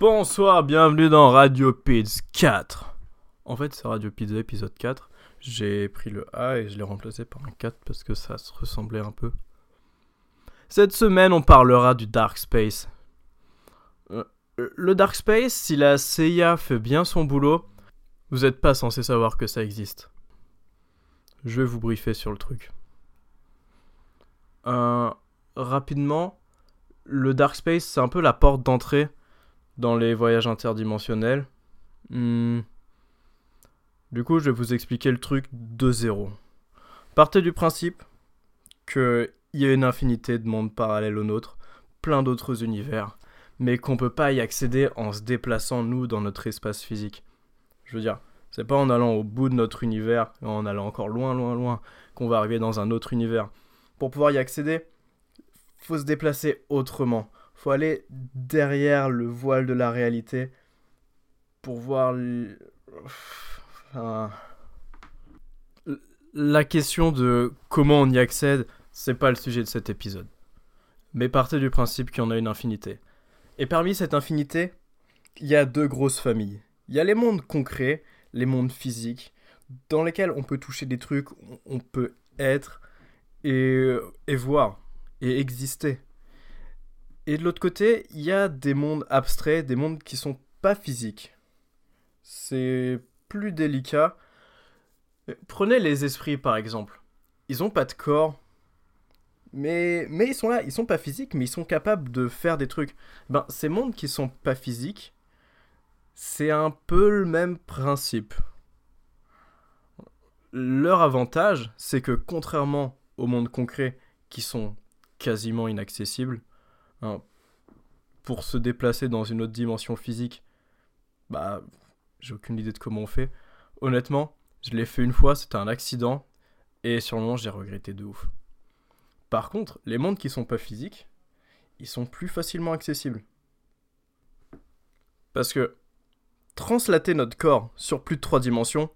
Bonsoir, bienvenue dans Radio Pizza 4. En fait, c'est Radio Pizza épisode 4. J'ai pris le A et je l'ai remplacé par un 4 parce que ça se ressemblait un peu. Cette semaine, on parlera du Dark Space. Euh, le Dark Space, si la CIA fait bien son boulot, vous n'êtes pas censé savoir que ça existe. Je vais vous briefer sur le truc. Euh, rapidement, le Dark Space, c'est un peu la porte d'entrée dans les voyages interdimensionnels. Hmm. Du coup, je vais vous expliquer le truc de zéro. Partez du principe qu'il y a une infinité de mondes parallèles au nôtre, plein d'autres univers, mais qu'on peut pas y accéder en se déplaçant nous dans notre espace physique. Je veux dire, c'est pas en allant au bout de notre univers, en allant encore loin, loin, loin, qu'on va arriver dans un autre univers. Pour pouvoir y accéder, faut se déplacer autrement. Faut aller derrière le voile de la réalité pour voir. La question de comment on y accède, c'est pas le sujet de cet épisode. Mais partez du principe qu'il y en a une infinité. Et parmi cette infinité, il y a deux grosses familles. Il y a les mondes concrets, les mondes physiques, dans lesquels on peut toucher des trucs, on peut être et, et voir et exister. Et de l'autre côté, il y a des mondes abstraits, des mondes qui sont pas physiques. C'est plus délicat. Prenez les esprits par exemple. Ils ont pas de corps, mais, mais ils sont là, ils sont pas physiques, mais ils sont capables de faire des trucs. Ben, ces mondes qui sont pas physiques, c'est un peu le même principe. Leur avantage, c'est que contrairement aux mondes concrets qui sont quasiment inaccessibles, hein, pour se déplacer dans une autre dimension physique, bah, j'ai aucune idée de comment on fait. Honnêtement, je l'ai fait une fois, c'était un accident, et sur le moment, j'ai regretté de ouf. Par contre, les mondes qui sont pas physiques, ils sont plus facilement accessibles. Parce que translater notre corps sur plus de trois dimensions,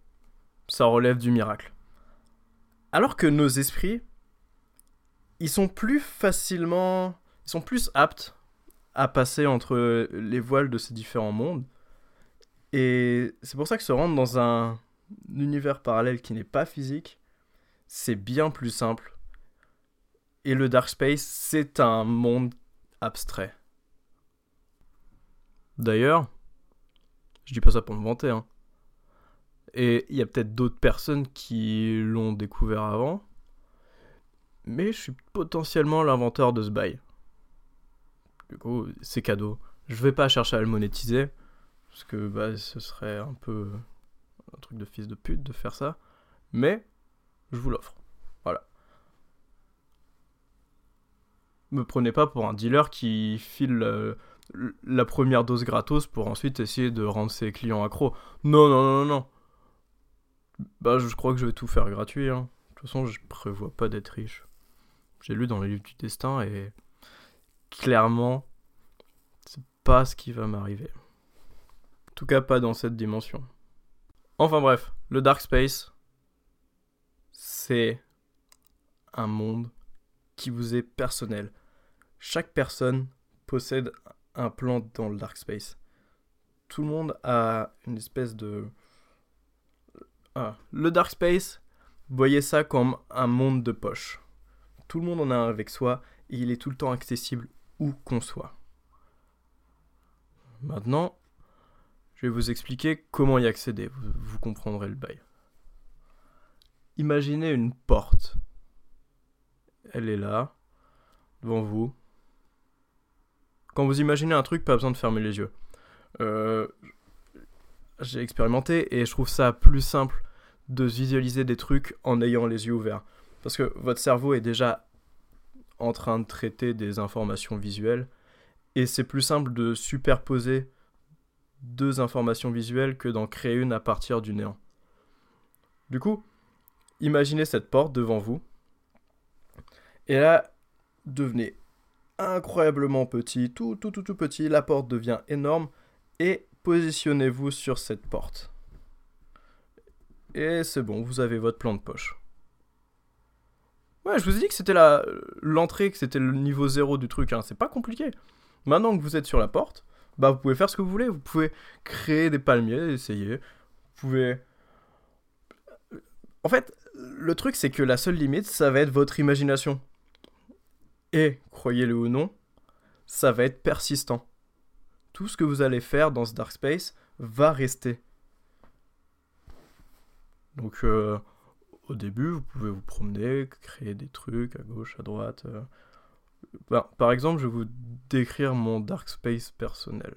ça relève du miracle. Alors que nos esprits, ils sont plus facilement, ils sont plus aptes à passer entre les voiles de ces différents mondes. Et c'est pour ça que se rendre dans un univers parallèle qui n'est pas physique, c'est bien plus simple. Et le Dark Space, c'est un monde abstrait. D'ailleurs, je dis pas ça pour me vanter, hein. Et il y a peut-être d'autres personnes qui l'ont découvert avant. Mais je suis potentiellement l'inventeur de ce bail. Du coup, c'est cadeau. Je vais pas chercher à le monétiser. Parce que bah, ce serait un peu un truc de fils de pute de faire ça. Mais je vous l'offre. Voilà. Me prenez pas pour un dealer qui file euh, la première dose gratos pour ensuite essayer de rendre ses clients accros. Non, non, non, non. Bah, je crois que je vais tout faire gratuit. Hein. De toute façon, je prévois pas d'être riche. J'ai lu dans le livre du destin et clairement, c'est pas ce qui va m'arriver. En tout cas, pas dans cette dimension. Enfin bref, le Dark Space, c'est un monde qui vous est personnel. Chaque personne possède un plan dans le Dark Space. Tout le monde a une espèce de... Ah, le Dark Space, voyez ça comme un monde de poche. Tout le monde en a un avec soi et il est tout le temps accessible où qu'on soit. Maintenant, je vais vous expliquer comment y accéder, vous, comprendrez le bail. Imaginez une porte. Elle est là, devant vous. Quand vous imaginez un truc, pas besoin de fermer les yeux. Euh, j'ai expérimenté et je trouve ça plus simple de visualiser des trucs en ayant les yeux ouverts. Parce que votre cerveau est déjà en train de traiter des informations visuelles et c'est plus simple de superposer deux informations visuelles que d'en créer une à partir du néant. Du coup, imaginez cette porte devant vous et là, devenez incroyablement petit, tout tout tout tout petit, la porte devient énorme et positionnez-vous sur cette porte. Et c'est bon, vous avez votre plan de poche. Ouais, je vous ai dit que c'était l'entrée, que c'était le niveau zéro du truc. Hein. C'est pas compliqué. Maintenant que vous êtes sur la porte, bah vous pouvez faire ce que vous voulez. Vous pouvez créer des palmiers, essayer. Vous pouvez. En fait, le truc c'est que la seule limite, ça va être votre imagination. Et, croyez-le ou non, ça va être persistant. Tout ce que vous allez faire dans ce Dark Space va rester. Donc, euh, au début, vous pouvez vous promener, créer des trucs à gauche, à droite. euh. Bah, par exemple, je vais vous décrire mon Dark Space personnel.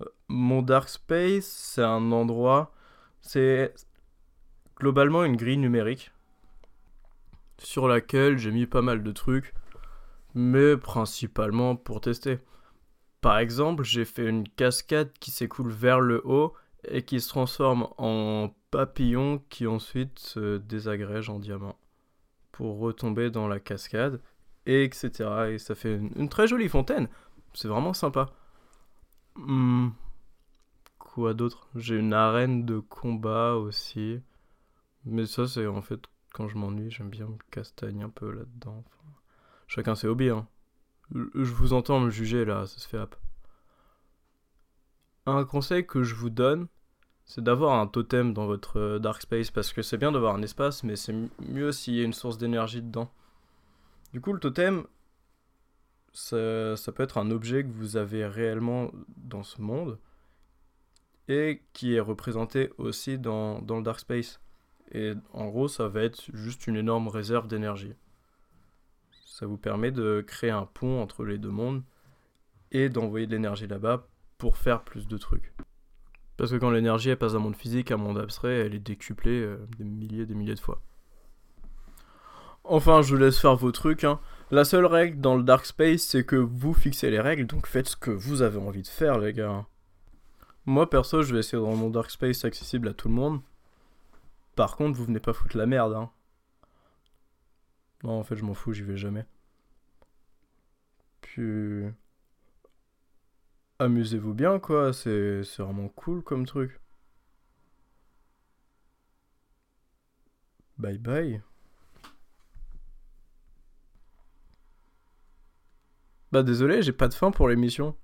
Euh, Mon Dark Space, c'est un endroit, c'est globalement une grille numérique sur laquelle j'ai mis pas mal de trucs, mais principalement pour tester. Par exemple, j'ai fait une cascade qui s'écoule vers le haut et qui se transforme en papillon qui ensuite se désagrège en diamant pour retomber dans la cascade, et etc. Et ça fait une, très jolie fontaine. C'est vraiment sympa. Hmm. Quoi d'autre? J'ai une arène de combat aussi. Mais ça, c'est en fait quand je m'ennuie, j'aime bien me castagner un peu là-dedans. Chacun ses hobbies, hein. Je vous entends me juger là, ça se fait hop. Un conseil que je vous donne, c'est d'avoir un totem dans votre euh, Dark Space parce que c'est bien d'avoir un espace, mais c'est mieux s'il y a une source d'énergie dedans. Du coup, le totem, ça, ça peut être un objet que vous avez réellement dans ce monde et qui est représenté aussi dans, dans le Dark Space. Et en gros, ça va être juste une énorme réserve d'énergie. Ça vous permet de créer un pont entre les deux mondes et d'envoyer de l'énergie là-bas pour faire plus de trucs. Parce que quand l'énergie elle passe d'un monde physique un monde abstrait, elle est décuplée euh, des milliers et des milliers de fois. Enfin, je vous laisse faire vos trucs. hein. La seule règle dans le Dark Space, c'est que vous fixez les règles, donc faites ce que vous avez envie de faire, les gars. Moi, perso, je vais essayer de rendre mon Dark Space accessible à tout le monde. Par contre, vous venez pas foutre la merde, hein. Non, en fait, je m'en fous, j'y vais jamais. Puis. Amusez-vous bien, quoi, c'est vraiment cool comme truc. Bye bye. Bah désolé, j'ai pas de fin pour l'émission.